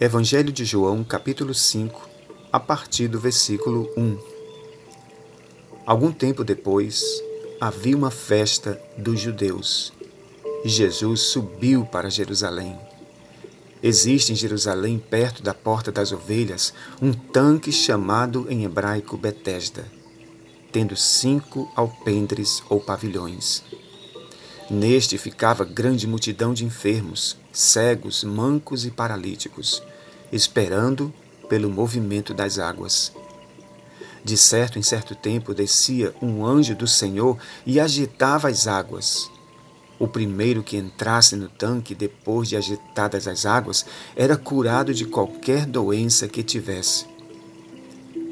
Evangelho de João, capítulo 5, a partir do versículo 1. Algum tempo depois, havia uma festa dos judeus e Jesus subiu para Jerusalém. Existe em Jerusalém, perto da Porta das Ovelhas, um tanque chamado em hebraico Betesda, tendo cinco alpendres ou pavilhões. Neste ficava grande multidão de enfermos, cegos, mancos e paralíticos, esperando pelo movimento das águas. De certo em certo tempo descia um anjo do Senhor e agitava as águas. O primeiro que entrasse no tanque depois de agitadas as águas era curado de qualquer doença que tivesse.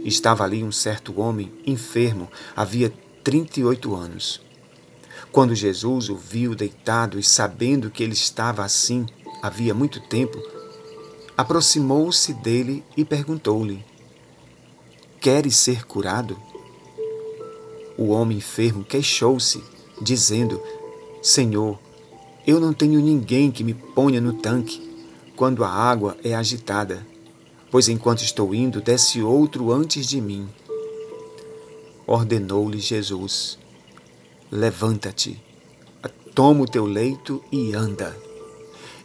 Estava ali um certo homem enfermo, havia 38 anos. Quando Jesus o viu deitado e sabendo que ele estava assim havia muito tempo, aproximou-se dele e perguntou-lhe: Queres ser curado? O homem enfermo queixou-se, dizendo: Senhor, eu não tenho ninguém que me ponha no tanque quando a água é agitada, pois enquanto estou indo, desce outro antes de mim. Ordenou-lhe Jesus: Levanta-te, toma o teu leito e anda.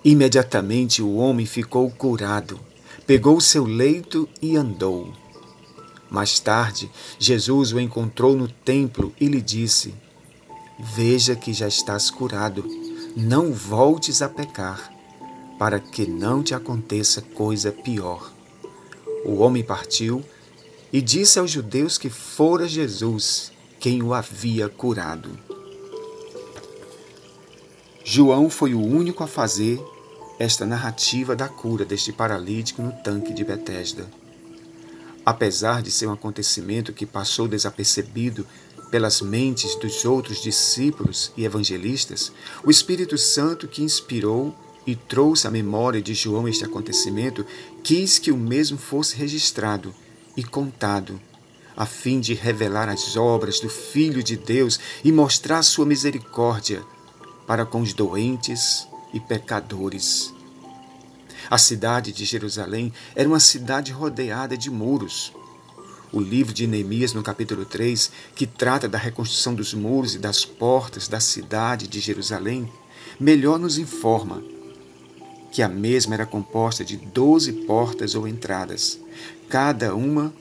Imediatamente o homem ficou curado, pegou seu leito e andou. Mais tarde, Jesus o encontrou no templo e lhe disse: Veja que já estás curado, não voltes a pecar, para que não te aconteça coisa pior. O homem partiu e disse aos judeus que fora Jesus quem o havia curado. João foi o único a fazer esta narrativa da cura deste paralítico no tanque de Betesda. Apesar de ser um acontecimento que passou desapercebido pelas mentes dos outros discípulos e evangelistas, o Espírito Santo que inspirou e trouxe à memória de João este acontecimento quis que o mesmo fosse registrado e contado a fim de revelar as obras do Filho de Deus e mostrar sua misericórdia para com os doentes e pecadores. A cidade de Jerusalém era uma cidade rodeada de muros. O livro de Neemias, no capítulo 3, que trata da reconstrução dos muros e das portas da cidade de Jerusalém, melhor nos informa que a mesma era composta de doze portas ou entradas, cada uma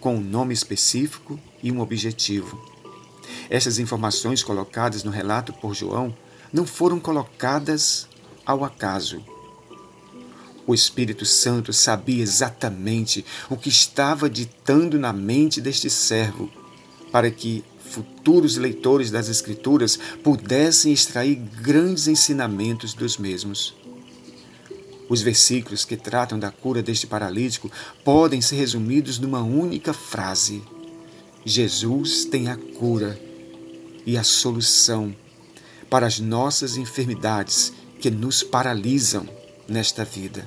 com um nome específico e um objetivo. Estas informações colocadas no relato por João não foram colocadas ao acaso. O Espírito Santo sabia exatamente o que estava ditando na mente deste servo, para que futuros leitores das Escrituras pudessem extrair grandes ensinamentos dos mesmos. Os versículos que tratam da cura deste paralítico podem ser resumidos numa única frase: Jesus tem a cura e a solução para as nossas enfermidades que nos paralisam nesta vida.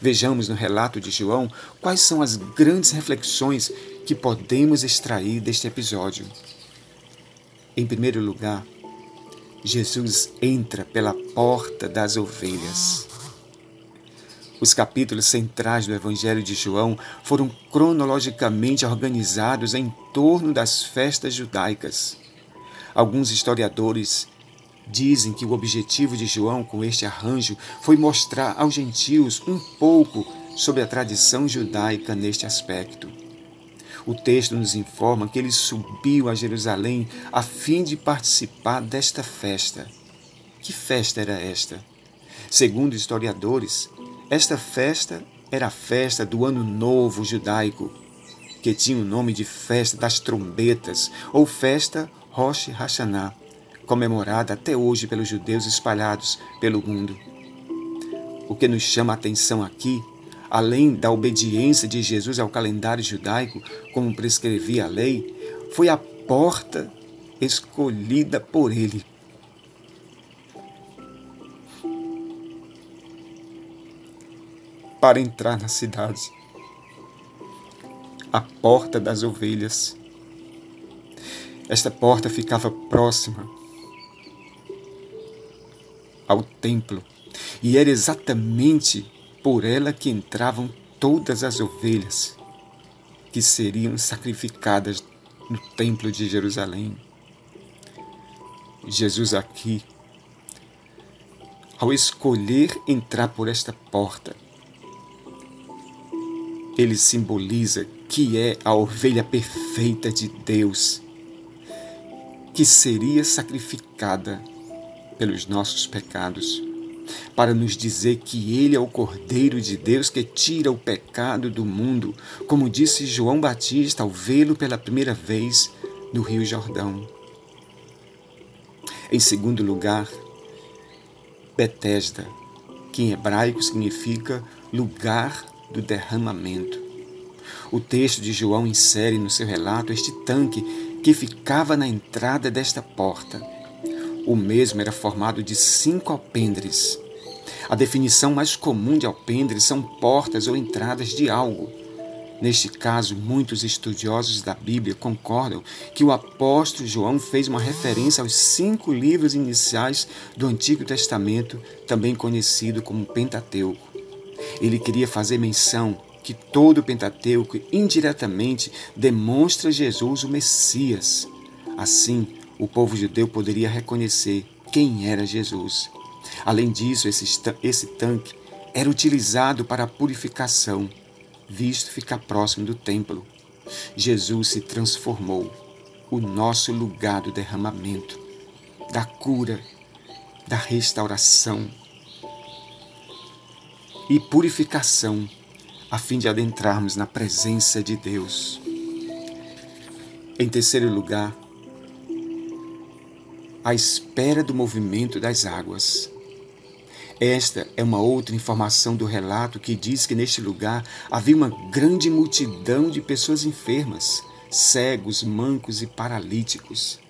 Vejamos no relato de João quais são as grandes reflexões que podemos extrair deste episódio. Em primeiro lugar, Jesus entra pela porta das ovelhas. Os capítulos centrais do Evangelho de João foram cronologicamente organizados em torno das festas judaicas. Alguns historiadores dizem que o objetivo de João com este arranjo foi mostrar aos gentios um pouco sobre a tradição judaica neste aspecto. O texto nos informa que ele subiu a Jerusalém a fim de participar desta festa. Que festa era esta? Segundo historiadores, esta festa era a festa do Ano Novo Judaico, que tinha o nome de Festa das Trombetas ou Festa Rosh Hashanah, comemorada até hoje pelos judeus espalhados pelo mundo. O que nos chama a atenção aqui, além da obediência de Jesus ao calendário judaico, como prescrevia a lei, foi a porta escolhida por ele para entrar na cidade. A porta das ovelhas. Esta porta ficava próxima ao templo e era exatamente por ela que entravam todas as ovelhas que seriam sacrificadas no Templo de Jerusalém. Jesus aqui, ao escolher entrar por esta porta, ele simboliza que é a ovelha perfeita de Deus, que seria sacrificada pelos nossos pecados, para nos dizer que Ele é o Cordeiro de Deus que tira o pecado do mundo, como disse João Batista ao vê-lo pela primeira vez no Rio Jordão. Em segundo lugar, Betesda, que em hebraico significa lugar do derramamento. O texto de João insere no seu relato este tanque que ficava na entrada desta porta. O mesmo era formado de cinco alpendres. A definição mais comum de alpendre são portas ou entradas de algo. Neste caso, muitos estudiosos da Bíblia concordam que o apóstolo João fez uma referência aos cinco livros iniciais do Antigo Testamento, também conhecido como Pentateuco. Ele queria fazer menção que todo o Pentateuco indiretamente demonstra Jesus o Messias. Assim, o povo judeu poderia reconhecer quem era Jesus. Além disso, esse, esse tanque era utilizado para a purificação, visto ficar próximo do templo. Jesus se transformou, o nosso lugar do derramamento, da cura, da restauração, e purificação, a fim de adentrarmos na presença de Deus. Em terceiro lugar, a espera do movimento das águas. Esta é uma outra informação do relato que diz que neste lugar havia uma grande multidão de pessoas enfermas, cegos, mancos e paralíticos.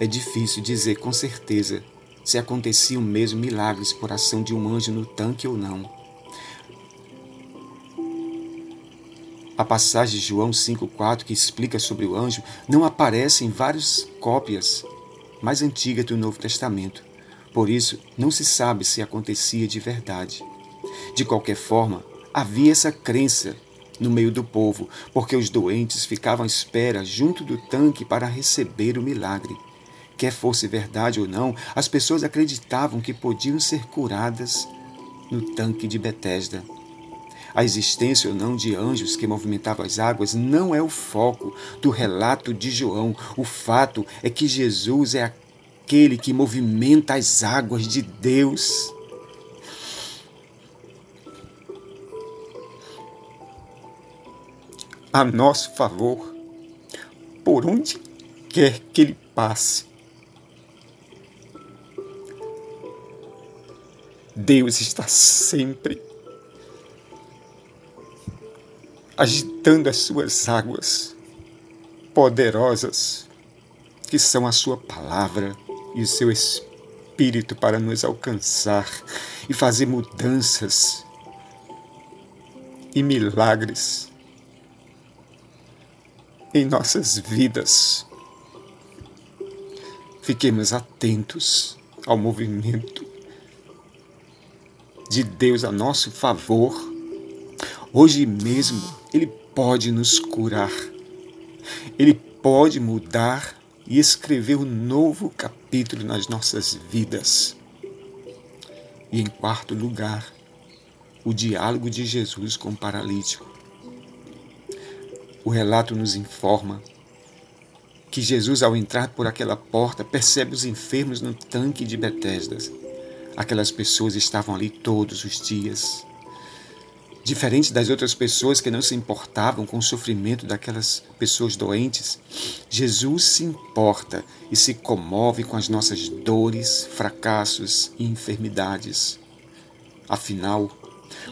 É difícil dizer com certeza se aconteciam mesmo milagres por ação de um anjo no tanque ou não. A passagem de João 5,4 que explica sobre o anjo não aparece em várias cópias mais antigas do Novo Testamento. Por isso, não se sabe se acontecia de verdade. De qualquer forma, havia essa crença no meio do povo, porque os doentes ficavam à espera junto do tanque para receber o milagre. Quer fosse verdade ou não, as pessoas acreditavam que podiam ser curadas no tanque de Betesda. A existência ou não de anjos que movimentavam as águas não é o foco do relato de João. O fato é que Jesus é aquele que movimenta as águas de Deus. A nosso favor, por onde quer que ele passe. Deus está sempre agitando as suas águas poderosas, que são a sua palavra e o seu espírito para nos alcançar e fazer mudanças e milagres em nossas vidas. Fiquemos atentos ao movimento de Deus a nosso favor, hoje mesmo Ele pode nos curar. Ele pode mudar e escrever um novo capítulo nas nossas vidas. E em quarto lugar, o diálogo de Jesus com o paralítico. O relato nos informa que Jesus, ao entrar por aquela porta, percebe os enfermos no tanque de Betesda Aquelas pessoas estavam ali todos os dias. Diferente das outras pessoas que não se importavam com o sofrimento daquelas pessoas doentes, Jesus se importa e se comove com as nossas dores, fracassos e enfermidades. Afinal,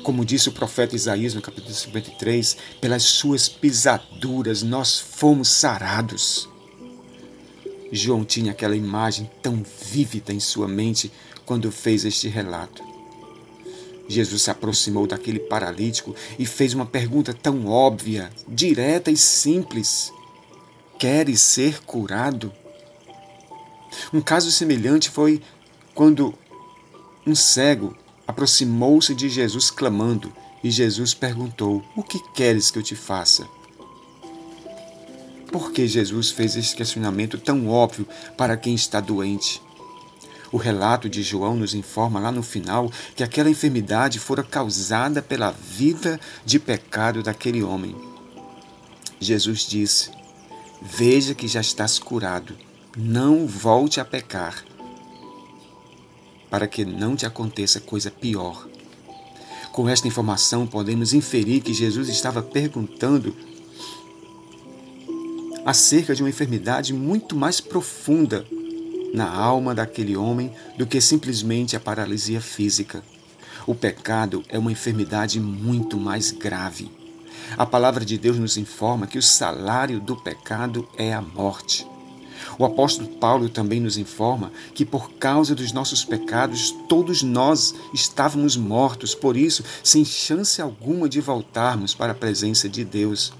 como disse o profeta Isaías no capítulo 53, pelas suas pisaduras nós fomos sarados. João tinha aquela imagem tão vívida em sua mente quando fez este relato. Jesus se aproximou daquele paralítico e fez uma pergunta tão óbvia, direta e simples: Queres ser curado? Um caso semelhante foi quando um cego, aproximou-se de Jesus clamando, e Jesus perguntou: O que queres que eu te faça? Por que Jesus fez esse questionamento tão óbvio para quem está doente? O relato de João nos informa lá no final que aquela enfermidade fora causada pela vida de pecado daquele homem. Jesus disse: Veja que já estás curado, não volte a pecar, para que não te aconteça coisa pior. Com esta informação, podemos inferir que Jesus estava perguntando acerca de uma enfermidade muito mais profunda na alma daquele homem do que simplesmente a paralisia física. O pecado é uma enfermidade muito mais grave. A palavra de Deus nos informa que o salário do pecado é a morte. O apóstolo Paulo também nos informa que por causa dos nossos pecados, todos nós estávamos mortos, por isso, sem chance alguma de voltarmos para a presença de Deus.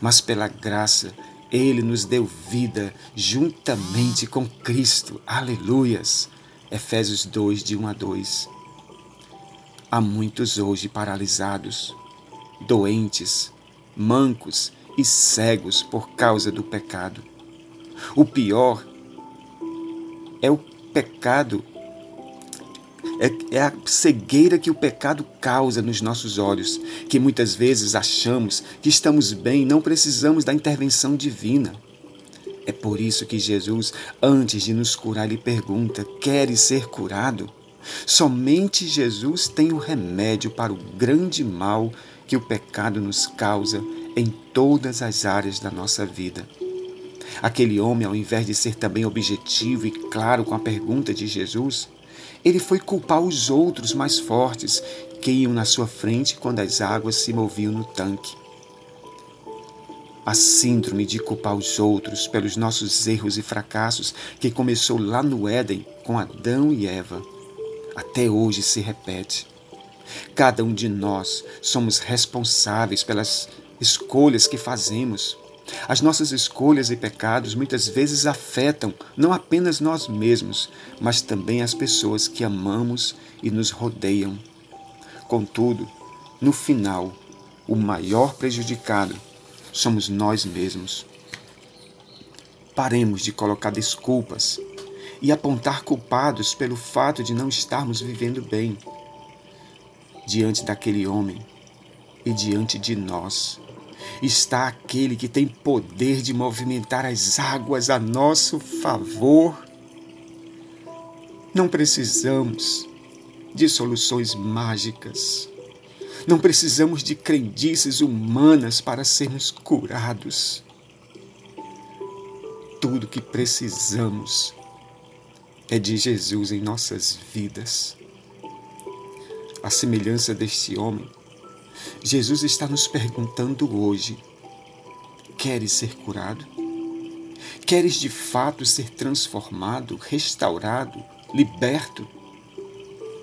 Mas pela graça, ele nos deu vida juntamente com Cristo. Aleluias. Efésios 2, de 1 a 2. Há muitos hoje paralisados, doentes, mancos e cegos por causa do pecado. O pior é o pecado é, é a cegueira que o pecado causa nos nossos olhos, que muitas vezes achamos que estamos bem e não precisamos da intervenção divina. É por isso que Jesus, antes de nos curar, lhe pergunta: Queres ser curado? Somente Jesus tem o remédio para o grande mal que o pecado nos causa em todas as áreas da nossa vida. Aquele homem, ao invés de ser também objetivo e claro com a pergunta de Jesus, ele foi culpar os outros mais fortes que iam na sua frente quando as águas se moviam no tanque. A síndrome de culpar os outros pelos nossos erros e fracassos, que começou lá no Éden com Adão e Eva, até hoje se repete. Cada um de nós somos responsáveis pelas escolhas que fazemos, as nossas escolhas e pecados muitas vezes afetam não apenas nós mesmos, mas também as pessoas que amamos e nos rodeiam. Contudo, no final, o maior prejudicado somos nós mesmos. Paremos de colocar desculpas e apontar culpados pelo fato de não estarmos vivendo bem diante daquele homem e diante de nós está aquele que tem poder de movimentar as águas a nosso favor. Não precisamos de soluções mágicas. Não precisamos de crendices humanas para sermos curados. Tudo que precisamos é de Jesus em nossas vidas. A semelhança deste homem, Jesus está nos perguntando hoje: queres ser curado? Queres de fato ser transformado, restaurado, liberto?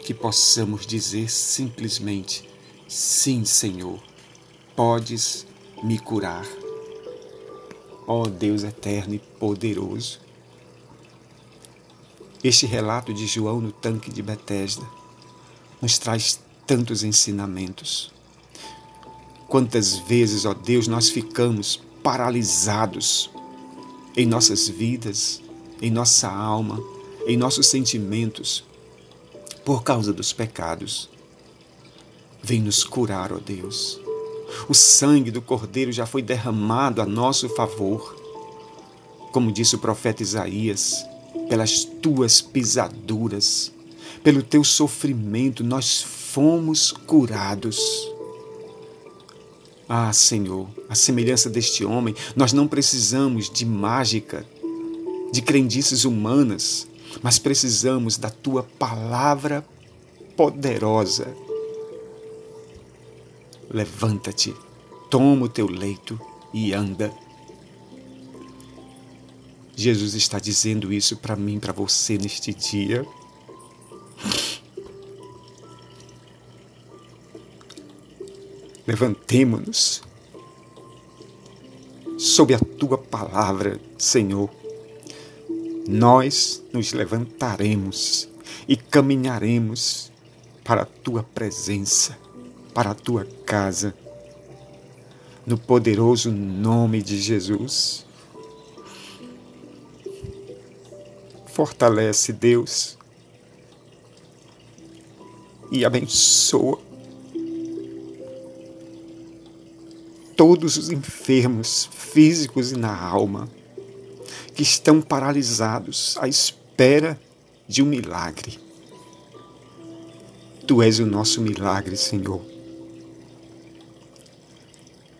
Que possamos dizer simplesmente: Sim, Senhor, podes me curar. Ó oh, Deus eterno e poderoso. Este relato de João no tanque de Betesda nos traz tantos ensinamentos. Quantas vezes, ó Deus, nós ficamos paralisados em nossas vidas, em nossa alma, em nossos sentimentos, por causa dos pecados. Vem nos curar, ó Deus. O sangue do Cordeiro já foi derramado a nosso favor. Como disse o profeta Isaías, pelas tuas pisaduras, pelo teu sofrimento, nós fomos curados. Ah, Senhor, a semelhança deste homem, nós não precisamos de mágica, de crendices humanas, mas precisamos da tua palavra poderosa. Levanta-te, toma o teu leito e anda. Jesus está dizendo isso para mim, para você neste dia. Levantemo-nos sob a tua palavra, Senhor. Nós nos levantaremos e caminharemos para a tua presença, para a tua casa. No poderoso nome de Jesus. Fortalece, Deus, e abençoa todos os enfermos físicos e na alma que estão paralisados à espera de um milagre. Tu és o nosso milagre, Senhor.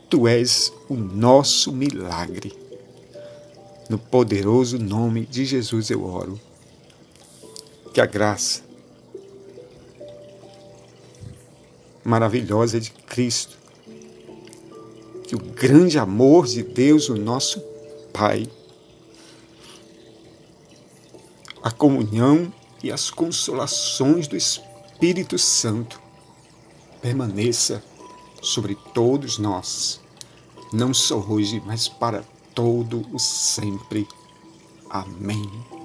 Tu és o nosso milagre. No poderoso nome de Jesus eu oro. Que a graça maravilhosa de Cristo que o grande amor de Deus, o nosso Pai, a comunhão e as consolações do Espírito Santo permaneça sobre todos nós, não só hoje, mas para todo o sempre. Amém.